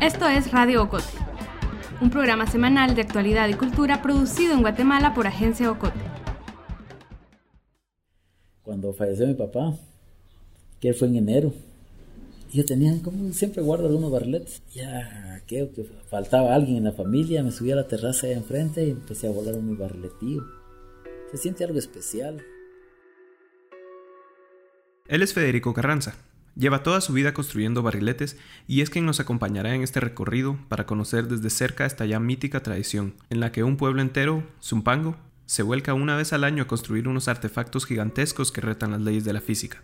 Esto es Radio Ocote, un programa semanal de actualidad y cultura producido en Guatemala por Agencia Ocote. Cuando falleció mi papá, que fue en enero, yo tenía, como siempre guardo algunos barriletes. Ya, creo que faltaba alguien en la familia, me subí a la terraza ahí enfrente y empecé a volar un barriletío. Se siente algo especial. Él es Federico Carranza. Lleva toda su vida construyendo barriletes y es quien nos acompañará en este recorrido para conocer desde cerca esta ya mítica tradición, en la que un pueblo entero, Zumpango, se vuelca una vez al año a construir unos artefactos gigantescos que retan las leyes de la física.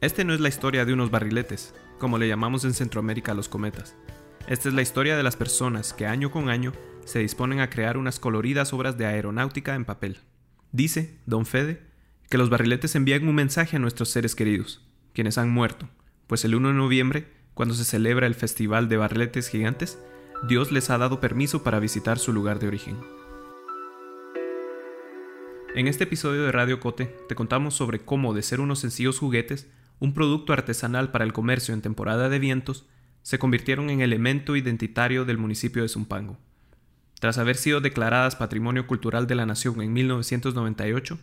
Este no es la historia de unos barriletes, como le llamamos en Centroamérica a los cometas. Esta es la historia de las personas que año con año se disponen a crear unas coloridas obras de aeronáutica en papel. Dice, don Fede, que los barriletes envían un mensaje a nuestros seres queridos, quienes han muerto, pues el 1 de noviembre, cuando se celebra el Festival de Barriletes Gigantes, Dios les ha dado permiso para visitar su lugar de origen. En este episodio de Radio Cote te contamos sobre cómo de ser unos sencillos juguetes un producto artesanal para el comercio en temporada de vientos, se convirtieron en elemento identitario del municipio de Zumpango. Tras haber sido declaradas Patrimonio Cultural de la Nación en 1998,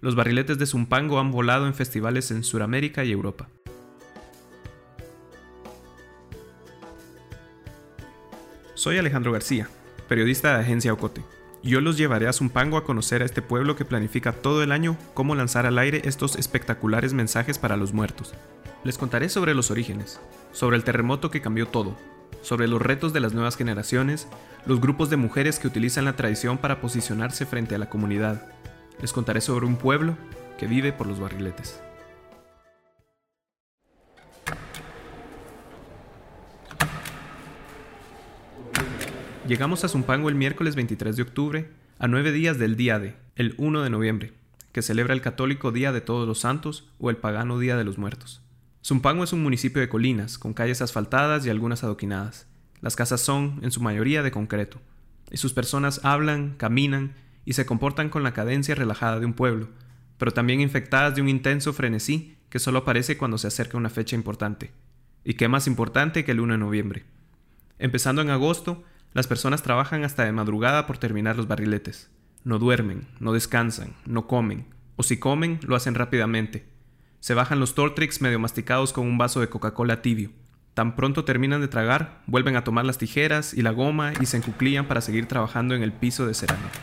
los barriletes de Zumpango han volado en festivales en Sudamérica y Europa. Soy Alejandro García, periodista de Agencia Ocote. Yo los llevaré a Zumpango a conocer a este pueblo que planifica todo el año cómo lanzar al aire estos espectaculares mensajes para los muertos. Les contaré sobre los orígenes, sobre el terremoto que cambió todo, sobre los retos de las nuevas generaciones, los grupos de mujeres que utilizan la tradición para posicionarse frente a la comunidad. Les contaré sobre un pueblo que vive por los barriletes. Llegamos a Zumpango el miércoles 23 de octubre, a nueve días del día de, el 1 de noviembre, que celebra el católico Día de Todos los Santos o el pagano Día de los Muertos. Zumpango es un municipio de colinas, con calles asfaltadas y algunas adoquinadas. Las casas son, en su mayoría, de concreto, y sus personas hablan, caminan y se comportan con la cadencia relajada de un pueblo, pero también infectadas de un intenso frenesí que solo aparece cuando se acerca una fecha importante. ¿Y qué más importante que el 1 de noviembre? Empezando en agosto, las personas trabajan hasta de madrugada por terminar los barriletes. No duermen, no descansan, no comen, o si comen, lo hacen rápidamente. Se bajan los Tortrix medio masticados con un vaso de Coca-Cola tibio. Tan pronto terminan de tragar, vuelven a tomar las tijeras y la goma y se encuclillan para seguir trabajando en el piso de cerámica.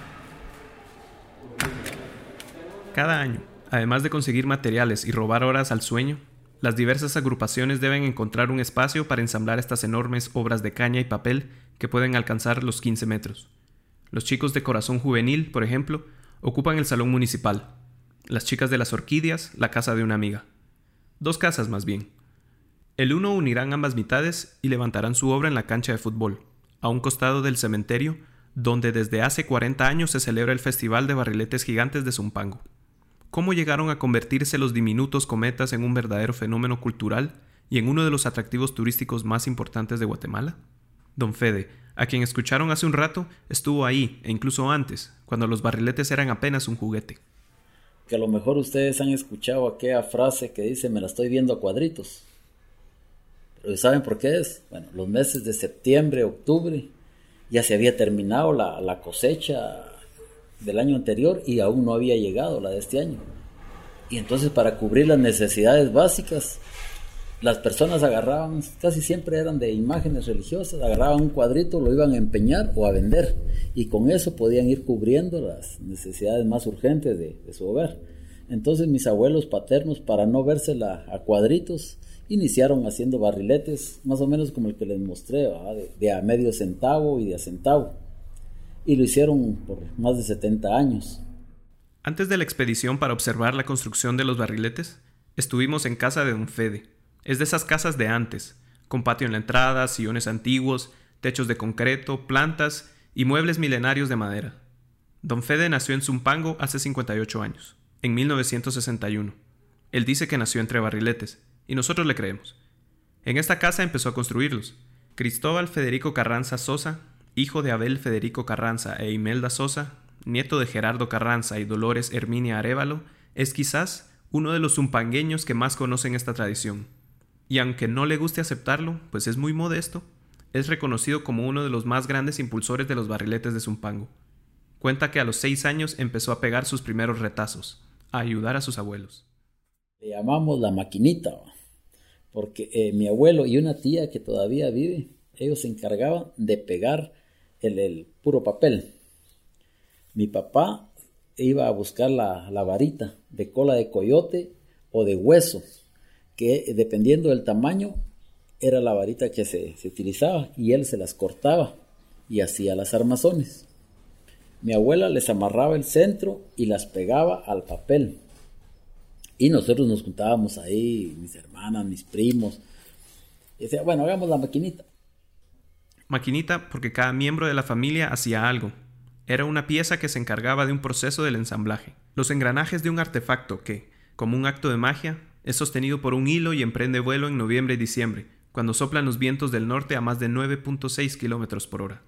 Cada año, además de conseguir materiales y robar horas al sueño, las diversas agrupaciones deben encontrar un espacio para ensamblar estas enormes obras de caña y papel que pueden alcanzar los 15 metros. Los chicos de Corazón Juvenil, por ejemplo, ocupan el salón municipal. Las chicas de las orquídeas, la casa de una amiga. Dos casas más bien. El uno unirán ambas mitades y levantarán su obra en la cancha de fútbol, a un costado del cementerio, donde desde hace 40 años se celebra el Festival de Barriletes Gigantes de Zumpango. ¿Cómo llegaron a convertirse los diminutos cometas en un verdadero fenómeno cultural y en uno de los atractivos turísticos más importantes de Guatemala? Don Fede, a quien escucharon hace un rato, estuvo ahí, e incluso antes, cuando los barriletes eran apenas un juguete. Que a lo mejor ustedes han escuchado aquella frase que dice me la estoy viendo a cuadritos. Pero ¿saben por qué es? Bueno, los meses de septiembre, octubre, ya se había terminado la, la cosecha del año anterior y aún no había llegado la de este año. Y entonces para cubrir las necesidades básicas, las personas agarraban, casi siempre eran de imágenes religiosas, agarraban un cuadrito, lo iban a empeñar o a vender y con eso podían ir cubriendo las necesidades más urgentes de, su hogar. Entonces mis abuelos paternos, para no vérsela a cuadritos, iniciaron haciendo barriletes, más o menos como el que les mostré, de, de, a medio centavo y de a centavo. Y lo hicieron por más de 70 años. Antes de la expedición para observar la construcción de los barriletes, estuvimos en casa de don Fede, es de esas casas de antes, con patio en la entrada, sillones antiguos, techos de concreto, plantas y muebles milenarios de madera. Don Fede nació en Zumpango hace 58 años, en 1961. Él dice que nació entre barriletes, y nosotros le creemos. En esta casa empezó a construirlos. Cristóbal Federico Carranza Sosa, hijo de Abel Federico Carranza e Imelda Sosa, nieto de Gerardo Carranza y Dolores Herminia Arevalo, es quizás uno de los zumpangueños que más conocen esta tradición y aunque no le guste aceptarlo, pues es muy modesto, es reconocido como uno de los más grandes impulsores de los barriletes de Zumpango. Cuenta que a los seis años empezó a pegar sus primeros retazos, a ayudar a sus abuelos. Le llamamos la maquinita, porque eh, mi abuelo y una tía que todavía vive, ellos se encargaban de pegar el, puro papel. Mi papá iba a buscar la, la, varita de cola de coyote o de hueso, que dependiendo del tamaño era la varita que se, se utilizaba y él se las cortaba y hacía las armazones. Mi abuela les amarraba el centro y las pegaba al papel. Y nosotros nos juntábamos ahí, mis hermanas, mis primos. Y decía, bueno, hagamos la maquinita. Maquinita porque cada miembro de la familia hacía algo. Era una pieza que se encargaba de un proceso del ensamblaje. Los engranajes de un artefacto que, como un acto de magia, es sostenido por un hilo y emprende vuelo en noviembre y diciembre, cuando soplan los vientos del norte a más de 9.6 kilómetros por hora.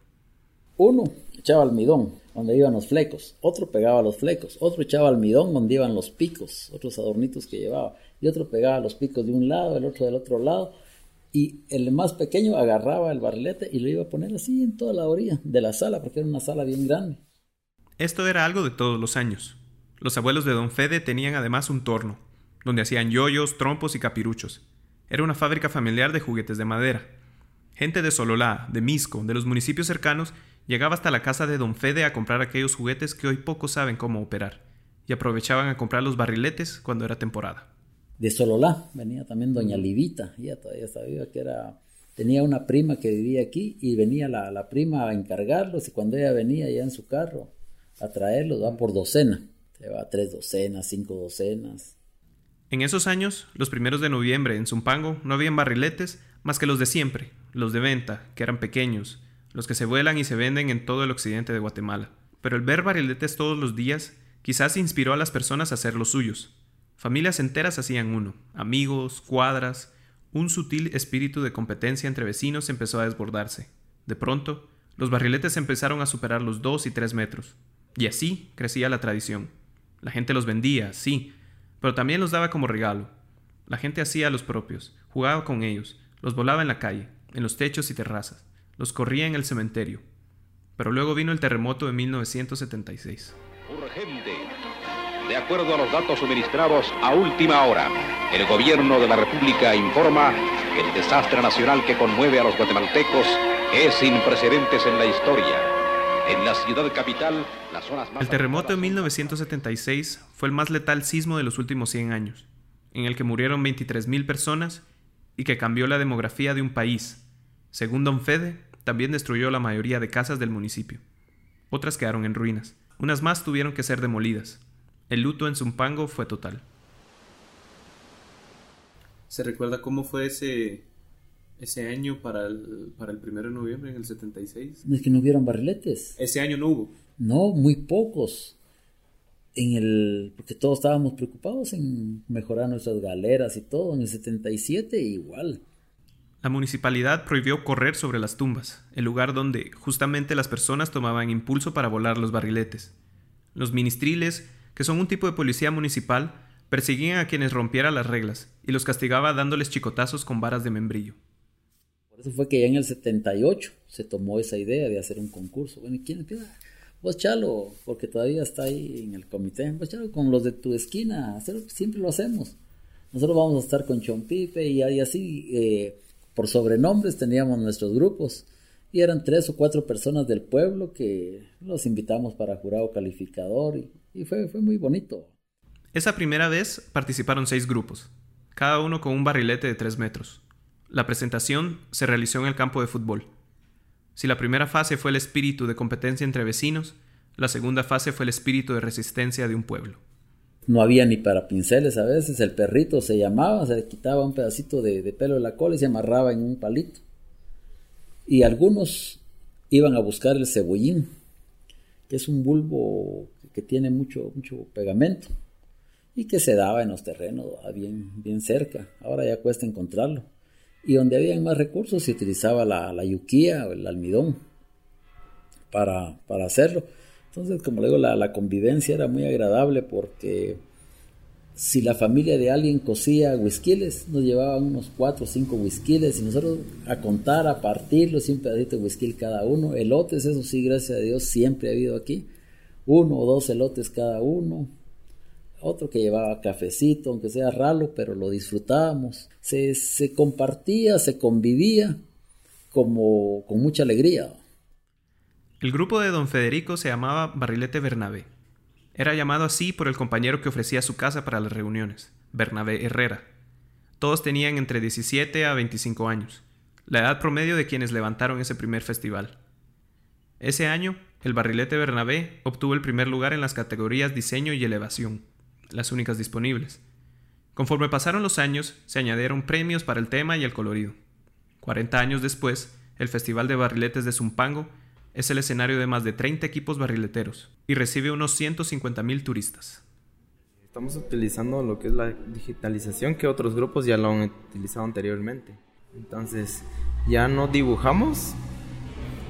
Uno echaba almidón donde iban los flecos, otro pegaba los flecos, otro echaba almidón donde iban los picos, otros adornitos que llevaba, y otro pegaba los picos de un lado, el otro del otro lado, y el más pequeño agarraba el barrilete y lo iba a poner así en toda la orilla de la sala, porque era una sala bien grande. Esto era algo de todos los años. Los abuelos de don Fede tenían además un torno, donde hacían yoyos, trompos y capiruchos. Era una fábrica familiar de juguetes de madera. Gente de Sololá, de Misco, de los municipios cercanos, Llegaba hasta la casa de don Fede a comprar aquellos juguetes que hoy pocos saben cómo operar, y aprovechaban a comprar los barriletes cuando era temporada. De Sololá venía también doña Livita, ella todavía sabía que era tenía una prima que vivía aquí y venía la, prima a encargarlos y cuando ella venía ya en su carro a traerlos, va por docena, se va tres docenas, cinco docenas. En esos años, los primeros de noviembre en Zumpango no habían barriletes más que los de siempre, los de venta, que eran pequeños, los que se vuelan y se venden en todo el occidente de Guatemala. Pero el ver barriletes todos los días quizás inspiró a las personas a hacer los suyos. Familias enteras hacían uno, amigos, cuadras, un sutil espíritu de competencia entre vecinos empezó a desbordarse. De pronto, los barriletes empezaron a superar los dos y tres metros. Y así crecía la tradición. La gente los vendía, sí, pero también los daba como regalo. La gente hacía los propios, jugaba con ellos, los volaba en la calle, en los techos y terrazas los corría en el cementerio. Pero luego vino el terremoto de 1976. Urgente. De acuerdo a los datos suministrados a última hora, el gobierno de la República informa que el desastre nacional que conmueve a los guatemaltecos es sin precedentes en la historia. En la ciudad capital, las zonas más... El terremoto de 1976 fue el más letal sismo de los últimos 100 años, en el que murieron 23.000 personas y que cambió la demografía de un país. Según Don Fede, también destruyó la mayoría de casas del municipio. Otras quedaron en ruinas. Unas más tuvieron que ser demolidas. El luto en Zumpango fue total. ¿Se recuerda cómo fue ese, ese año para el, para el 1 de noviembre en el 76? Es que no hubieron barriletes. Ese año no hubo. No, muy pocos. En el, porque todos estábamos preocupados en mejorar nuestras galeras y todo. En el 77 igual. La municipalidad prohibió correr sobre las tumbas, el lugar donde justamente las personas tomaban impulso para volar los barriletes. Los ministriles, que son un tipo de policía municipal, perseguían a quienes rompieran las reglas y los castigaba dándoles chicotazos con varas de membrillo. Eso fue que ya en el 78 se tomó esa idea de hacer un concurso. Bueno, ¿quién empieza? Vos chalo, porque todavía está ahí en el comité. Vos chalo con los de tu esquina, siempre lo hacemos. Nosotros vamos a estar con Chompipe y, y así eh, por sobrenombres teníamos nuestros grupos y eran tres o cuatro personas del pueblo que los invitamos para jurado calificador y, fue, fue muy bonito. Esa primera vez participaron seis grupos, cada uno con un barrilete de tres metros. La presentación se realizó en el campo de fútbol. Si la primera fase fue el espíritu de competencia entre vecinos, la segunda fase fue el espíritu de resistencia de un pueblo no había ni para pinceles a veces, el perrito se llamaba, se le quitaba un pedacito de, pelo de la cola y se amarraba en un palito. Y algunos iban a buscar el cebollín, que es un bulbo que tiene mucho, mucho pegamento y que se daba en los terrenos bien, bien cerca. Ahora ya cuesta encontrarlo. Y donde había más recursos se utilizaba la, la yuquía o el almidón para, para hacerlo. Entonces, como le digo, la, convivencia era muy agradable porque si la familia de alguien cosía whiskiles, nos llevaban unos cuatro o cinco whiskiles y nosotros a contar, a partirlos, un pedacito de whisky cada uno. Elotes, eso sí, gracias a Dios, siempre ha habido aquí. Uno o dos elotes cada uno. Otro que llevaba cafecito, aunque sea ralo, pero lo disfrutábamos. Se, se compartía, se convivía como con mucha alegría. El grupo de don Federico se llamaba Barrilete Bernabé. Era llamado así por el compañero que ofrecía su casa para las reuniones, Bernabé Herrera. Todos tenían entre 17 a 25 años, la edad promedio de quienes levantaron ese primer festival. Ese año, el barrilete Bernabé obtuvo el primer lugar en las categorías diseño y elevación, las únicas disponibles. Conforme pasaron los años, se añadieron premios para el tema y el colorido. 40 años después, el Festival de Barriletes de Zumpango es el escenario de más de 30 equipos barrileteros y recibe unos 150.000 turistas. Estamos utilizando lo que es la digitalización que otros grupos ya lo han utilizado anteriormente. Entonces ya no dibujamos,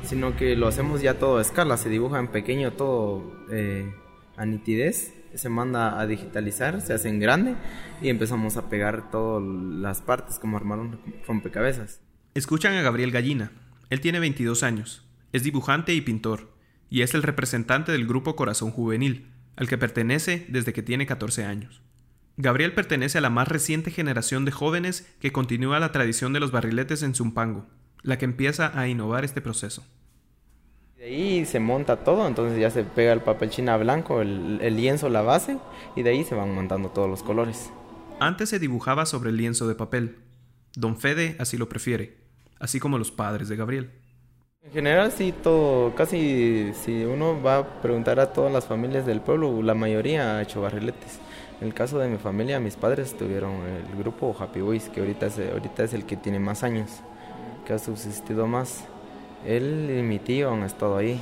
sino que lo hacemos ya todo a escala, se dibuja en pequeño todo eh, a nitidez, se manda a digitalizar, se hace en grande y empezamos a pegar todas las partes como armar un rompecabezas. Escuchan a Gabriel Gallina, él tiene 22 años es dibujante y pintor, y es el representante del grupo Corazón Juvenil, al que pertenece desde que tiene 14 años. Gabriel pertenece a la más reciente generación de jóvenes que continúa la tradición de los barriletes en Zumpango, la que empieza a innovar este proceso. De ahí se monta todo, entonces ya se pega el papel china blanco, el, el, lienzo, la base, y de ahí se van montando todos los colores. Antes se dibujaba sobre el lienzo de papel. Don Fede así lo prefiere, así como los padres de Gabriel. En general sí, todo, casi si uno va a preguntar a todas las familias del pueblo, la mayoría ha hecho barriletes. En el caso de mi familia, mis padres tuvieron el grupo Happy Boys, que ahorita es, ahorita es el que tiene más años, que ha subsistido más. Él y mi tío han estado ahí.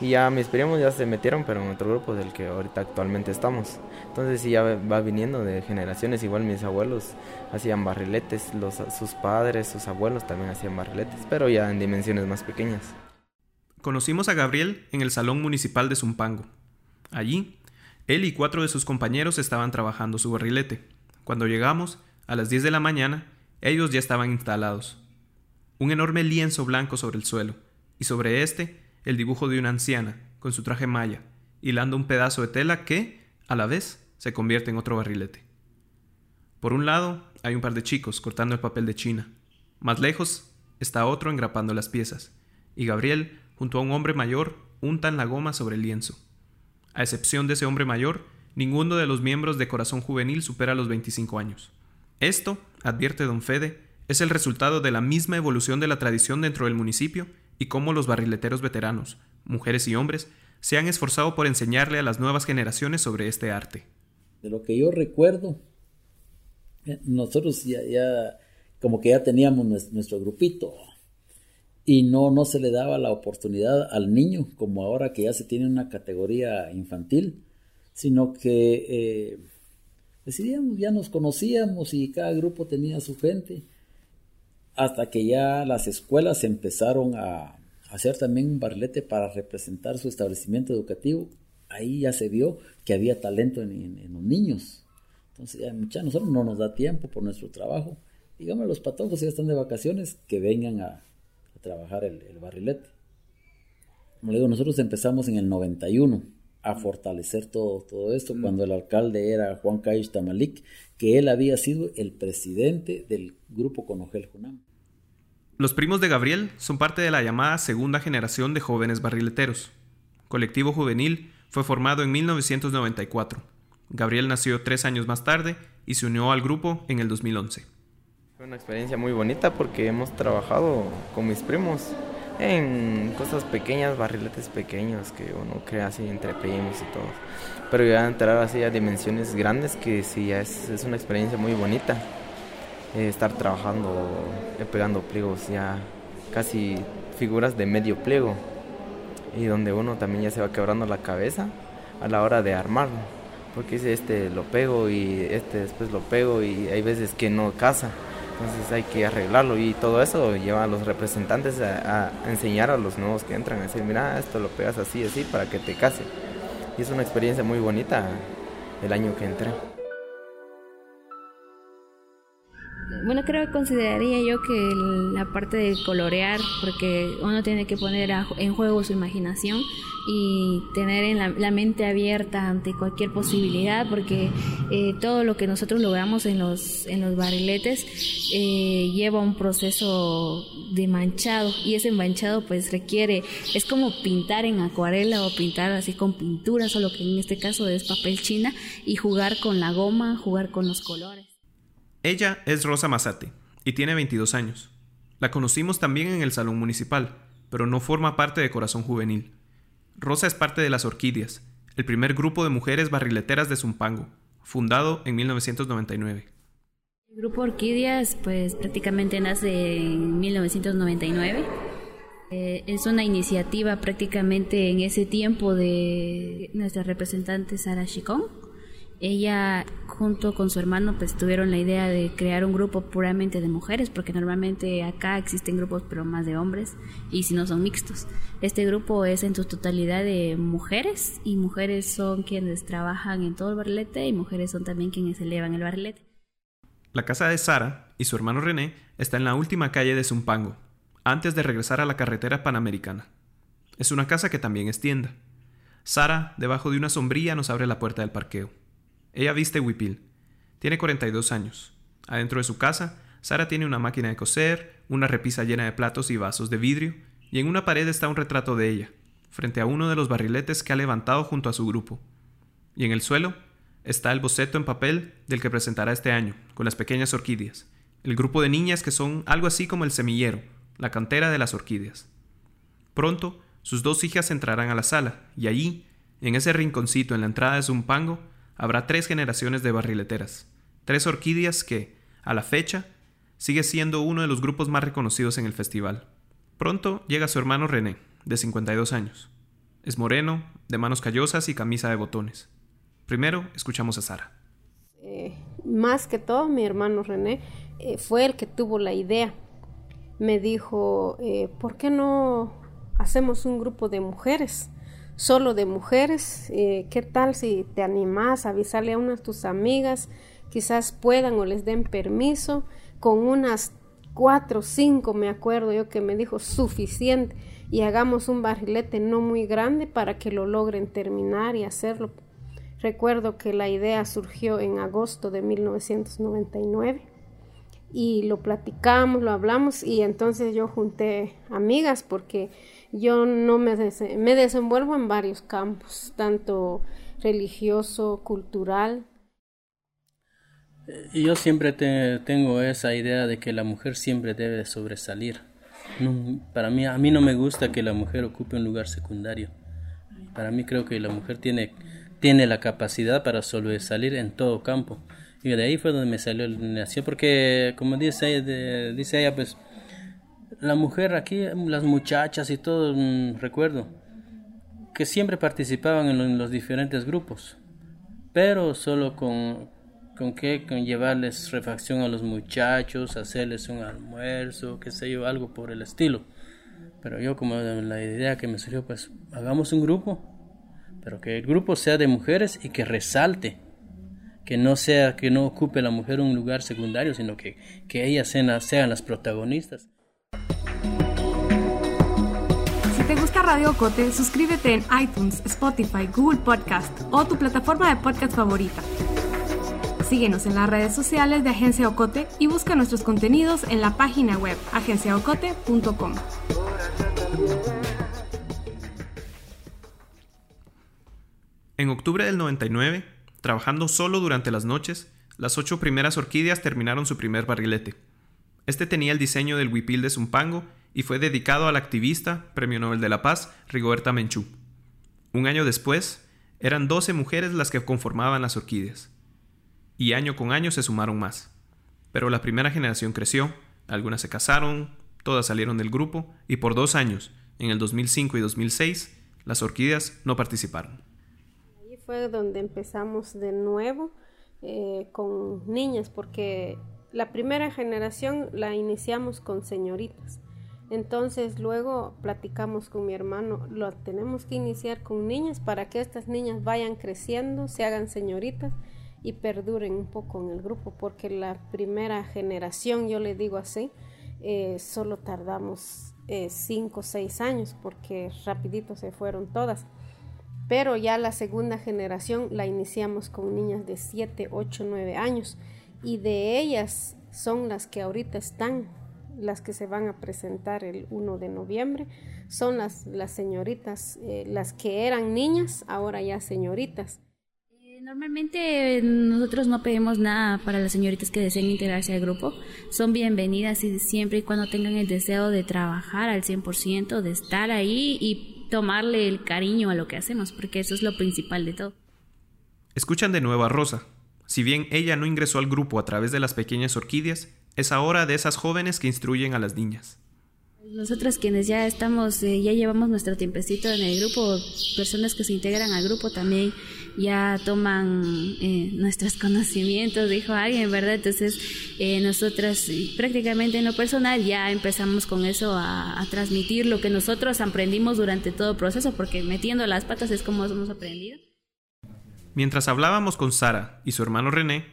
Y ya mis primos ya se metieron, pero en otro grupo del que ahorita actualmente estamos. Entonces sí ya va viniendo de generaciones, igual mis abuelos hacían barriletes, los, sus padres, sus abuelos también hacían barriletes, pero ya en dimensiones más pequeñas. Conocimos a Gabriel en el Salón Municipal de Zumpango. Allí, él y cuatro de sus compañeros estaban trabajando su barrilete. Cuando llegamos, a las 10 de la mañana, ellos ya estaban instalados. Un enorme lienzo blanco sobre el suelo, y sobre este el dibujo de una anciana, con su traje maya, hilando un pedazo de tela que, a la vez, se convierte en otro barrilete. Por un lado, hay un par de chicos cortando el papel de China. Más lejos está otro engrapando las piezas, y Gabriel, junto a un hombre mayor, untan la goma sobre el lienzo. A excepción de ese hombre mayor, ninguno de los miembros de Corazón Juvenil supera los 25 años. Esto, advierte don Fede, es el resultado de la misma evolución de la tradición dentro del municipio y cómo los barrileteros veteranos, mujeres y hombres, se han esforzado por enseñarle a las nuevas generaciones sobre este arte. De lo que yo recuerdo, nosotros ya, ya como que ya teníamos nuestro, grupito y no, no se le daba la oportunidad al niño, como ahora que ya se tiene una categoría infantil, sino que eh, decidíamos, ya nos conocíamos y cada grupo tenía su gente, hasta que ya las escuelas empezaron a hacer también un barlete para representar su establecimiento educativo. Ahí ya se vio que había talento en los niños. Entonces, ya, a nosotros no nos da tiempo por nuestro trabajo. Digamos, los patojos ya están de vacaciones, que vengan a, trabajar el, barrilete. Como le digo, nosotros empezamos en el 91 a fortalecer todo, todo esto, mm. cuando el alcalde era Juan Caish Tamalik, que él había sido el presidente del grupo Conogel Junam. Los primos de Gabriel son parte de la llamada segunda generación de jóvenes barrileteros. Colectivo Juvenil fue formado en 1994 Gabriel nació tres años más tarde y se unió al grupo en el 2011. Fue una experiencia muy bonita porque hemos trabajado con mis primos en cosas pequeñas, barriletes pequeños que uno crea así entre primos y todo. Pero ya entrar así a dimensiones grandes que sí es, es una experiencia muy bonita. Eh, estar trabajando, eh, pegando pliegos ya casi figuras de medio pliego y donde uno también ya se va quebrando la cabeza a la hora de armarlo porque este lo pego y este después lo pego y hay veces que no casa. Entonces hay que arreglarlo y todo eso lleva a los representantes a, enseñar a los nuevos que entran, a decir, mira, esto lo pegas así, así, para que te case. Y es una experiencia muy bonita el año que entré. Bueno, creo consideraría yo que la parte de colorear, porque uno tiene que poner en juego su imaginación y tener en la, mente abierta ante cualquier posibilidad, porque eh, todo lo que nosotros logramos en los, en los barriletes eh, lleva un proceso de manchado y ese manchado pues requiere, es como pintar en acuarela o pintar así con pintura, solo que en este caso es papel china y jugar con la goma, jugar con los colores. Ella es Rosa Mazate y tiene 22 años. La conocimos también en el Salón Municipal, pero no forma parte de Corazón Juvenil. Rosa es parte de las Orquídeas, el primer grupo de mujeres barrileteras de Zumpango, fundado en 1999. El grupo Orquídeas pues prácticamente nace en 1999. Eh, es una iniciativa prácticamente en ese tiempo de nuestra representante Sara Chicón ella junto con su hermano pues tuvieron la idea de crear un grupo puramente de mujeres porque normalmente acá existen grupos pero más de hombres y si no son mixtos. Este grupo es en su totalidad de mujeres y mujeres son quienes trabajan en todo el barrilete y mujeres son también quienes elevan el barrilete. La casa de Sara y su hermano René está en la última calle de Zumpango, antes de regresar a la carretera panamericana. Es una casa que también es tienda. Sara, debajo de una sombrilla, nos abre la puerta del parqueo. Ella viste huipil. Tiene 42 años. Adentro de su casa, Sara tiene una máquina de coser, una repisa llena de platos y vasos de vidrio, y en una pared está un retrato de ella, frente a uno de los barriletes que ha levantado junto a su grupo. Y en el suelo está el boceto en papel del que presentará este año, con las pequeñas orquídeas, el grupo de niñas que son algo así como el semillero, la cantera de las orquídeas. Pronto, sus dos hijas entrarán a la sala, y allí, en ese rinconcito en la entrada de Zumpango, habrá tres generaciones de barrileteras, tres orquídeas que, a la fecha, sigue siendo uno de los grupos más reconocidos en el festival. Pronto llega su hermano René, de 52 años. Es moreno, de manos callosas y camisa de botones. Primero escuchamos a Sara. Eh, más que todo, mi hermano René eh, fue el que tuvo la idea. Me dijo, eh, ¿por qué no hacemos un grupo de mujeres? Solo de mujeres. Eh, ¿Qué tal si te animas a avisarle a unas tus amigas? Quizás puedan o les den permiso. Con unas cuatro o cinco, me acuerdo yo que me dijo suficiente. Y hagamos un barrilete no muy grande para que lo logren terminar y hacerlo. Recuerdo que la idea surgió en agosto de 1999 y lo platicamos, lo hablamos y entonces yo junté amigas porque yo no me, me desenvuelvo en varios campos, tanto religioso, cultural. Yo siempre tengo esa idea de que la mujer siempre debe sobresalir. para mí, a mí no me gusta que la mujer ocupe un lugar secundario. Para mí creo que la mujer tiene, tiene la capacidad para sobresalir en todo campo. Y de ahí fue donde me salió la nación, porque como dice, dice ella, pues la mujer aquí, las muchachas y todo, mm, recuerdo, que siempre participaban en, los diferentes grupos, pero solo con, con qué, con llevarles refacción a los muchachos, hacerles un almuerzo, qué sé yo, algo por el estilo. Pero yo como la idea que me surgió, pues hagamos un grupo, pero que el grupo sea de mujeres y que resalte, que no sea, que no ocupe la mujer un lugar secundario, sino que, que ellas sean, sean las protagonistas. Radio Ocote, suscríbete en iTunes, Spotify, Google Podcast o tu plataforma de podcast favorita. Síguenos en las redes sociales de Agencia Ocote y busca nuestros contenidos en la página web agenciaocote.com. En octubre del 99, trabajando solo durante las noches, las ocho primeras orquídeas terminaron su primer barrilete. Este tenía el diseño del huipil de Zumpango y fue dedicado a la activista, Premio Nobel de la Paz, Rigoberta Menchú. Un año después, eran 12 mujeres las que conformaban las orquídeas. Y año con año se sumaron más. Pero la primera generación creció, algunas se casaron, todas salieron del grupo, y por dos años, en el 2005 y 2006, las orquídeas no participaron. Ahí fue donde empezamos de nuevo eh, con niñas, porque la primera generación la iniciamos con señoritas. Entonces luego platicamos con mi hermano, lo tenemos que iniciar con niñas para que estas niñas vayan creciendo, se hagan señoritas y perduren un poco en el grupo, porque la primera generación, yo le digo así, eh, solo tardamos eh, cinco o seis años, porque rapidito se fueron todas. Pero ya la segunda generación la iniciamos con niñas de 7, 8, 9 años y de ellas son las que ahorita están, las que se van a presentar el 1 de noviembre, son las, las señoritas, eh, las que eran niñas, ahora ya señoritas. Eh, normalmente nosotros no pedimos nada para las señoritas que deseen integrarse al grupo. Son bienvenidas y siempre y cuando tengan el deseo de trabajar al 100%, de estar ahí y tomarle el cariño a lo que hacemos, porque eso es lo principal de todo. Escuchan de nuevo a Rosa. Si bien ella no ingresó al grupo a través de las pequeñas orquídeas, es ahora de esas jóvenes que instruyen a las niñas. Nosotras quienes ya estamos, eh, ya llevamos nuestro tiempecito en el grupo, personas que se integran al grupo también ya toman eh, nuestros conocimientos, dijo alguien, ¿verdad? Entonces eh, nosotras prácticamente en lo personal ya empezamos con eso a, a, transmitir lo que nosotros aprendimos durante todo el proceso, porque metiendo las patas es como hemos aprendido. Mientras hablábamos con Sara y su hermano René,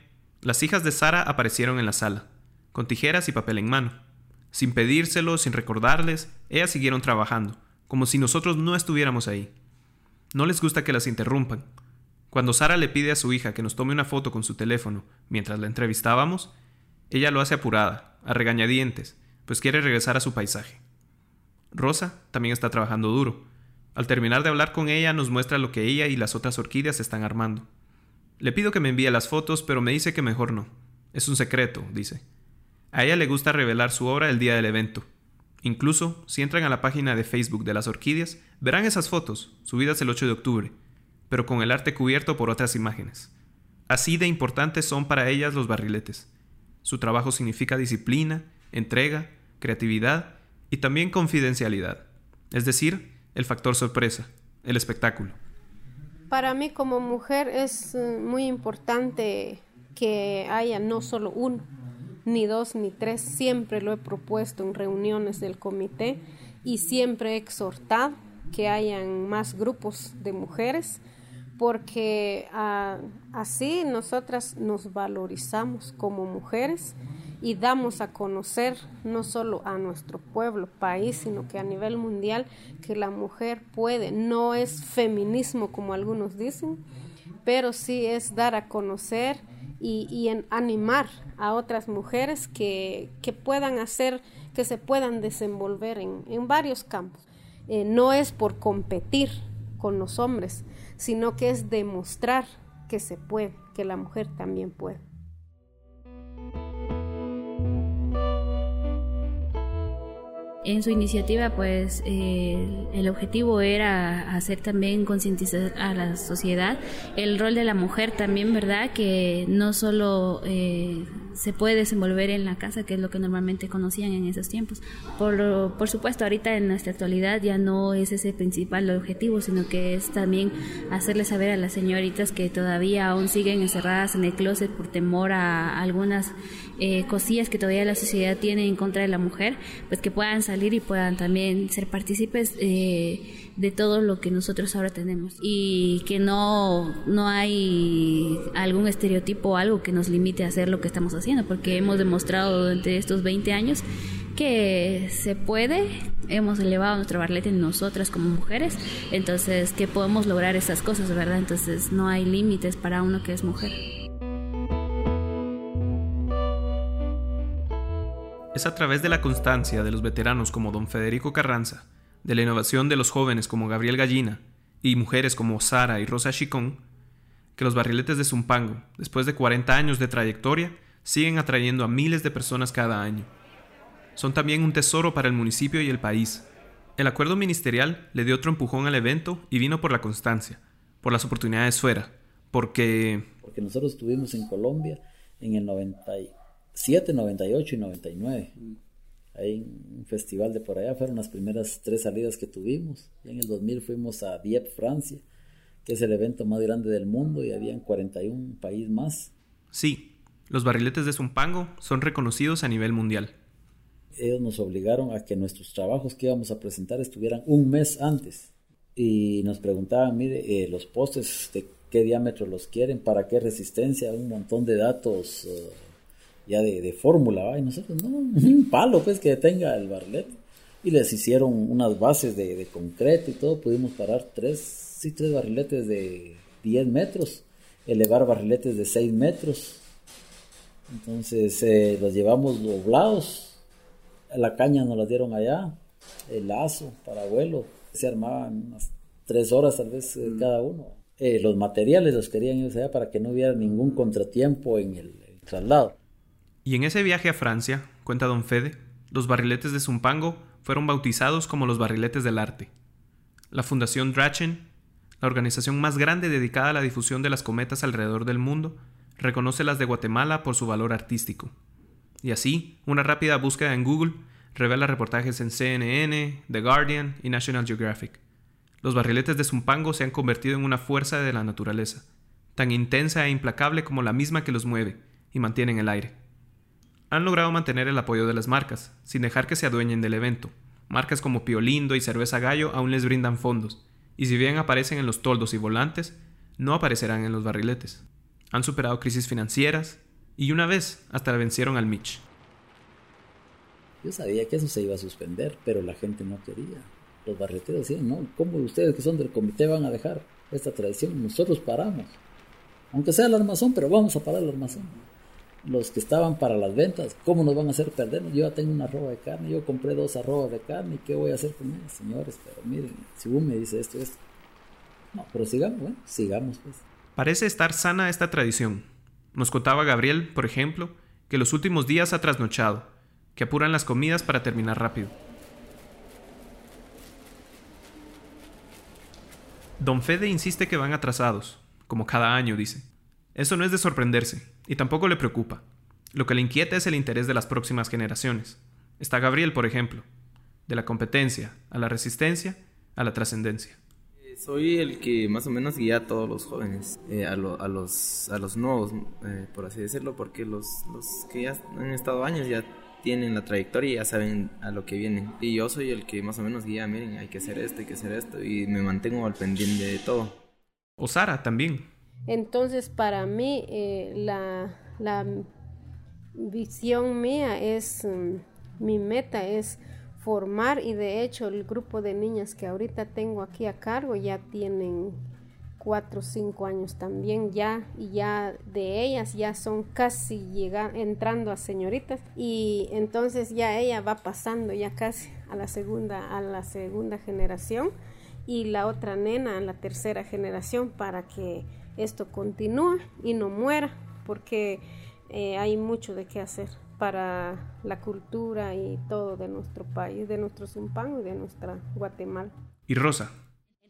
las hijas de Sara aparecieron en la sala, con tijeras y papel en mano. Sin pedírselo, sin recordarles, ellas siguieron trabajando, como si nosotros no estuviéramos ahí. No les gusta que las interrumpan. Cuando Sara le pide a su hija que nos tome una foto con su teléfono mientras la entrevistábamos, ella lo hace apurada, a regañadientes, pues quiere regresar a su paisaje. Rosa también está trabajando duro. Al terminar de hablar con ella nos muestra lo que ella y las otras orquídeas están armando. Le pido que me envíe las fotos, pero me dice que mejor no. Es un secreto, dice. A ella le gusta revelar su obra el día del evento. Incluso, si entran a la página de Facebook de las orquídeas, verán esas fotos, subidas el 8 de octubre, pero con el arte cubierto por otras imágenes. Así de importantes son para ellas los barriletes. Su trabajo significa disciplina, entrega, creatividad y también confidencialidad, es decir, el factor sorpresa, el espectáculo. Para mí como mujer es eh, muy importante que haya no solo uno, ni dos ni tres, siempre lo he propuesto en reuniones del comité y siempre he exhortado que hayan más grupos de mujeres porque ah, así nosotras nos valorizamos como mujeres y damos a conocer no solo a nuestro pueblo, país, sino que a nivel mundial que la mujer puede, no es feminismo como algunos dicen, pero sí es dar a conocer y, en animar a otras mujeres que, puedan hacer, que se puedan desenvolver en, varios campos. Eh, no es por competir con los hombres, sino que es demostrar que se puede, que la mujer también puede. En su iniciativa, pues el objetivo era hacer también concientizar a la sociedad el rol de la mujer también, ¿verdad? Que no solo eh, se puede desenvolver en la casa, que es lo que normalmente conocían en esos tiempos. Por, por supuesto, ahorita en nuestra actualidad ya no es ese principal objetivo, sino que es también hacerles saber a las señoritas que todavía aún siguen encerradas en el closet por temor a algunas eh, cosillas que todavía la sociedad tiene en contra de la mujer, pues que puedan salir y puedan también ser partícipes eh, de todo lo que nosotros ahora tenemos y que no, no hay algún estereotipo o algo que nos limite a hacer lo que estamos haciendo, porque hemos demostrado durante estos 20 años que se puede, hemos elevado nuestro barlete en nosotras como mujeres, entonces que podemos lograr esas cosas, ¿verdad? Entonces no hay límites para uno que es mujer. Es a través de la constancia de los veteranos como don Federico Carranza, de la innovación de los jóvenes como Gabriel Gallina y mujeres como Sara y Rosa Chicón, que los barriletes de Zumpango, después de 40 años de trayectoria, siguen atrayendo a miles de personas cada año. Son también un tesoro para el municipio y el país. El acuerdo ministerial le dio otro empujón al evento y vino por la constancia, por las oportunidades fuera, porque... Porque nosotros estuvimos en Colombia en el 90 7, 98 y 99. Ahí en un festival de por allá fueron las primeras tres salidas que tuvimos. Y en el 2000 fuimos a Dieppe, Francia, que es el evento más grande del mundo y habían 41 países más. Sí, los barriletes de Zumpango son reconocidos a nivel mundial. Ellos nos obligaron a que nuestros trabajos que íbamos a presentar estuvieran un mes antes. Y nos preguntaban, mire, eh, los postes de qué diámetro los quieren, para qué resistencia, un montón de datos eh, ya de, fórmula, y nosotros no, un palo pues que tenga el barrilete. Y les hicieron unas bases de, concreto y todo, pudimos parar tres, sí, tres barriletes de 10 metros, elevar barriletes de 6 metros. Entonces eh, los llevamos doblados, la caña nos la dieron allá, el lazo para vuelo, se armaban unas tres horas tal vez eh, mm. cada uno. Eh, los materiales los querían ir allá para que no hubiera ningún contratiempo en el, traslado. Y en ese viaje a Francia, cuenta don Fede, los barriletes de Zumpango fueron bautizados como los barriletes del arte. La Fundación Drachen, la organización más grande dedicada a la difusión de las cometas alrededor del mundo, reconoce las de Guatemala por su valor artístico. Y así, una rápida búsqueda en Google revela reportajes en CNN, The Guardian y National Geographic. Los barriletes de Zumpango se han convertido en una fuerza de la naturaleza, tan intensa e implacable como la misma que los mueve y mantienen el aire. Han logrado mantener el apoyo de las marcas, sin dejar que se adueñen del evento. Marcas como Piolindo y Cerveza Gallo aún les brindan fondos, y si bien aparecen en los toldos y volantes, no aparecerán en los barriletes. Han superado crisis financieras y una vez hasta vencieron al Mitch. Yo sabía que eso se iba a suspender, pero la gente no quería. Los barreteros decían, no, ¿cómo ustedes que son del comité van a dejar esta tradición? Nosotros paramos. Aunque sea el armazón, pero vamos a parar el armazón. Los que estaban para las ventas, ¿cómo nos van a hacer perdernos? Yo ya tengo una arroba de carne, yo compré dos arrobas de carne, ¿y qué voy a hacer con ellas? Señores, pero miren, si uno me dice esto, esto. No, pero sigamos, bueno, sigamos pues. Parece estar sana esta tradición. Nos contaba Gabriel, por ejemplo, que los últimos días ha trasnochado que apuran las comidas para terminar rápido. Don Fede insiste que van atrasados, como cada año dice. Eso no es de sorprenderse, y tampoco le preocupa. Lo que le inquieta es el interés de las próximas generaciones. Está Gabriel, por ejemplo, de la competencia a la resistencia a la trascendencia. Soy el que más o menos guía a todos los jóvenes, eh, a, los, a los nuevos, eh, por así decirlo, porque los, los que ya han estado años ya tienen la trayectoria y ya saben a lo que vienen. Y yo soy el que más o menos guía, miren, hay que hacer esto, hay que hacer esto, y me mantengo al pendiente de todo. O Sara también. Entonces, para mí, eh, la, la, visión mía es, mm, mi meta es formar y de hecho el grupo de niñas que ahorita tengo aquí a cargo ya tienen cuatro o cinco años también ya y ya de ellas ya son casi llegando entrando a señoritas y entonces ya ella va pasando ya casi a la segunda a la segunda generación y la otra nena a la tercera generación para que esto continúe y no muera porque eh, hay mucho de qué hacer para la cultura y todo de nuestro país, de nuestro Zumpango y de nuestra Guatemala. Y Rosa,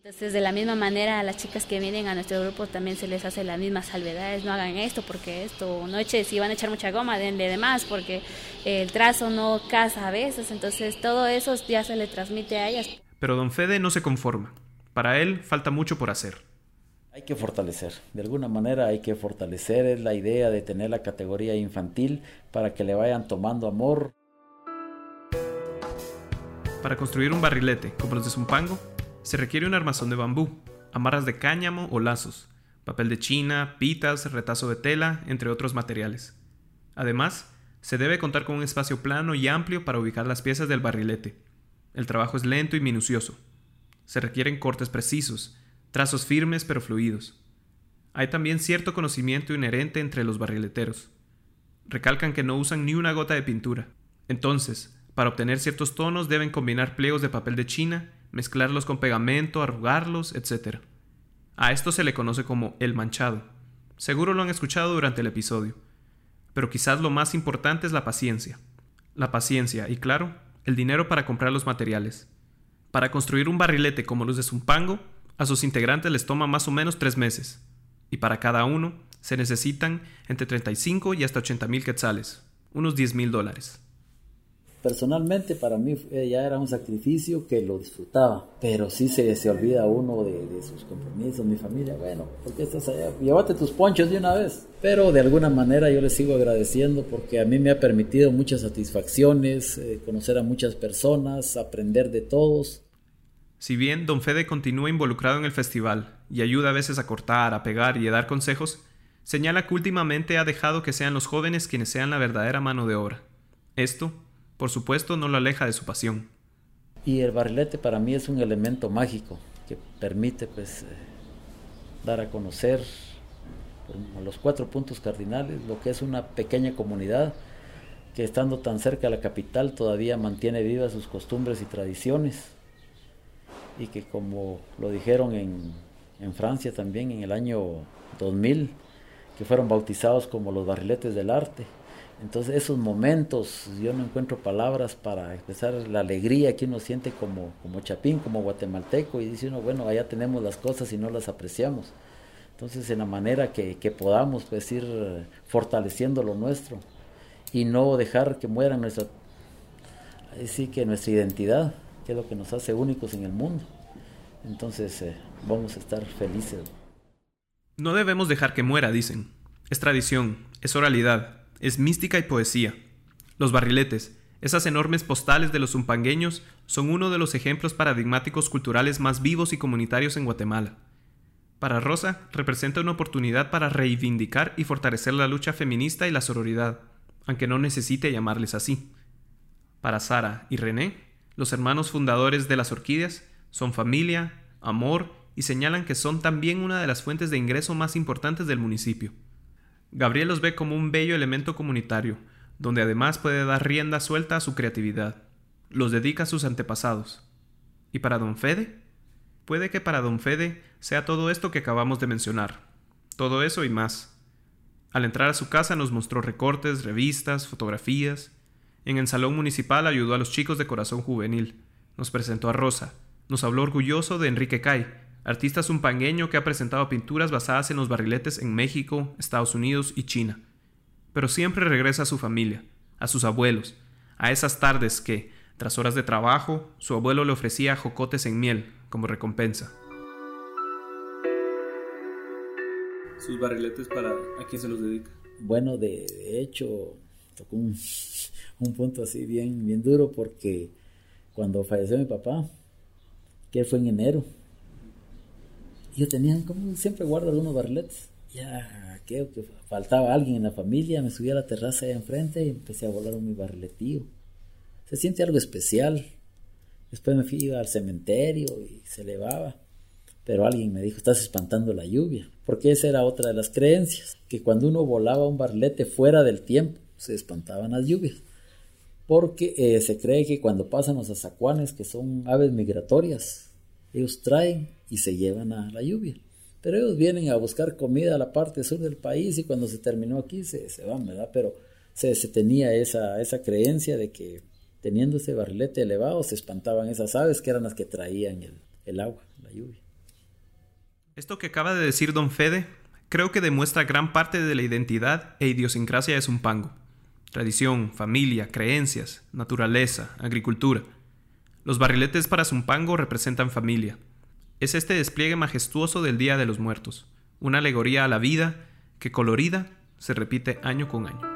entonces, de la misma manera, a las chicas que vienen a nuestro grupo también se les hace las mismas salvedades. No hagan esto porque esto, no eche, si van a echar mucha goma, denle de más porque el trazo no casa a veces. Entonces, todo eso ya se le transmite a ellas. Pero don Fede no se conforma. Para él falta mucho por hacer. Hay que fortalecer, de alguna manera hay que fortalecer es la idea de tener la categoría infantil para que le vayan tomando amor. Para construir un barrilete como los de Zumpango, se requiere un armazón de bambú, amarras de cáñamo o lazos, papel de china, pitas, retazo de tela, entre otros materiales. Además, se debe contar con un espacio plano y amplio para ubicar las piezas del barrilete. El trabajo es lento y minucioso. Se requieren cortes precisos, trazos firmes pero fluidos. Hay también cierto conocimiento inherente entre los barrileteros. Recalcan que no usan ni una gota de pintura. Entonces, para obtener ciertos tonos deben combinar pliegos de papel de china mezclarlos con pegamento, arrugarlos, etc. A esto se le conoce como el manchado. Seguro lo han escuchado durante el episodio. Pero quizás lo más importante es la paciencia. La paciencia y, claro, el dinero para comprar los materiales. Para construir un barrilete como los de Zumpango, a sus integrantes les toma más o menos tres meses. Y para cada uno se necesitan entre 35 y hasta 80 mil quetzales, unos 10 mil dólares. Personalmente para mí eh, ya era un sacrificio que lo disfrutaba, pero sí se, se olvida uno de, sus compromisos, mi familia, bueno, porque estás allá? Llévate tus ponchos de una vez. Pero de alguna manera yo les sigo agradeciendo porque a mí me ha permitido muchas satisfacciones, eh, conocer a muchas personas, aprender de todos. Si bien Don Fede continúa involucrado en el festival y ayuda a veces a cortar, a pegar y a dar consejos, señala que últimamente ha dejado que sean los jóvenes quienes sean la verdadera mano de obra. Esto, por supuesto, no lo aleja de su pasión. Y el barrilete para mí es un elemento mágico que permite pues eh, dar a conocer los cuatro puntos cardinales, lo que es una pequeña comunidad que estando tan cerca de la capital todavía mantiene vivas sus costumbres y tradiciones y que como lo dijeron en, en Francia también en el año 2000, que fueron bautizados como los barriletes del arte. Entonces esos momentos, yo no encuentro palabras para expresar la alegría que uno siente como, como chapín, como guatemalteco, y dice uno, bueno, allá tenemos las cosas y no las apreciamos. Entonces en la manera que, podamos pues ir fortaleciendo lo nuestro y no dejar que muera nuestra, así que nuestra identidad, que es lo que nos hace únicos en el mundo. Entonces eh, vamos a estar felices. No debemos dejar que muera, dicen. Es tradición, es oralidad, es mística y poesía. Los barriletes, esas enormes postales de los zumpangueños, son uno de los ejemplos paradigmáticos culturales más vivos y comunitarios en Guatemala. Para Rosa, representa una oportunidad para reivindicar y fortalecer la lucha feminista y la sororidad, aunque no necesite llamarles así. Para Sara y René, los hermanos fundadores de las orquídeas, son familia, amor y señalan que son también una de las fuentes de ingreso más importantes del municipio. Gabriel los ve como un bello elemento comunitario, donde además puede dar rienda suelta a su creatividad. Los dedica a sus antepasados. ¿Y para don Fede? Puede que para don Fede sea todo esto que acabamos de mencionar. Todo eso y más. Al entrar a su casa nos mostró recortes, revistas, fotografías. En el salón municipal ayudó a los chicos de corazón juvenil. Nos presentó a Rosa. Nos habló orgulloso de Enrique Cay, artista zumpangueño que ha presentado pinturas basadas en los barriletes en México, Estados Unidos y China. Pero siempre regresa a su familia, a sus abuelos, a esas tardes que, tras horas de trabajo, su abuelo le ofrecía jocotes en miel como recompensa. ¿Sus barriletes para a quién se los dedica? Bueno, de, hecho, tocó un, un, punto así bien, bien duro porque cuando falleció mi papá, que fue en enero, yo tenía, como siempre guardo algunos barriletes. Ya, que faltaba alguien en la familia, me subí a la terraza ahí enfrente y empecé a volar un mi barriletío. Se siente algo especial. Después me fui al cementerio y se elevaba. Pero alguien me dijo, estás espantando la lluvia. Porque esa era otra de las creencias, que cuando uno volaba un barrilete fuera del tiempo, se espantaban las lluvias. Porque eh, se cree que cuando pasan los azacuanes, que son aves migratorias, ellos traen y se llevan a la lluvia. Pero ellos vienen a buscar comida a la parte sur del país y cuando se terminó aquí se, se van, ¿verdad? Pero se, se, tenía esa, esa creencia de que teniendo ese barrilete elevado se espantaban esas aves que eran las que traían el, el agua, la lluvia. Esto que acaba de decir don Fede creo que demuestra gran parte de la identidad e idiosincrasia de Zumpango. Tradición, familia, creencias, naturaleza, agricultura. Los barriletes para Zumpango representan familia. Es este despliegue majestuoso del Día de los Muertos, una alegoría a la vida que colorida se repite año con año.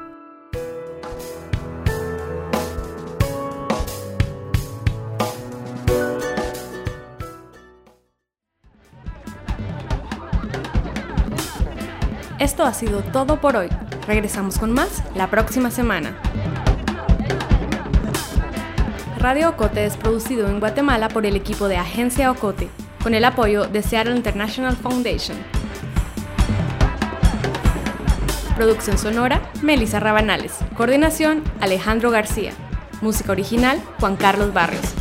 Esto ha sido todo por hoy. Regresamos con más la próxima semana. Radio Ocote es producido en Guatemala por el equipo de Agencia Ocote, con el apoyo de Seattle International Foundation. Producción sonora, Melissa Rabanales. Coordinación, Alejandro García. Música original, Juan Carlos Barrios.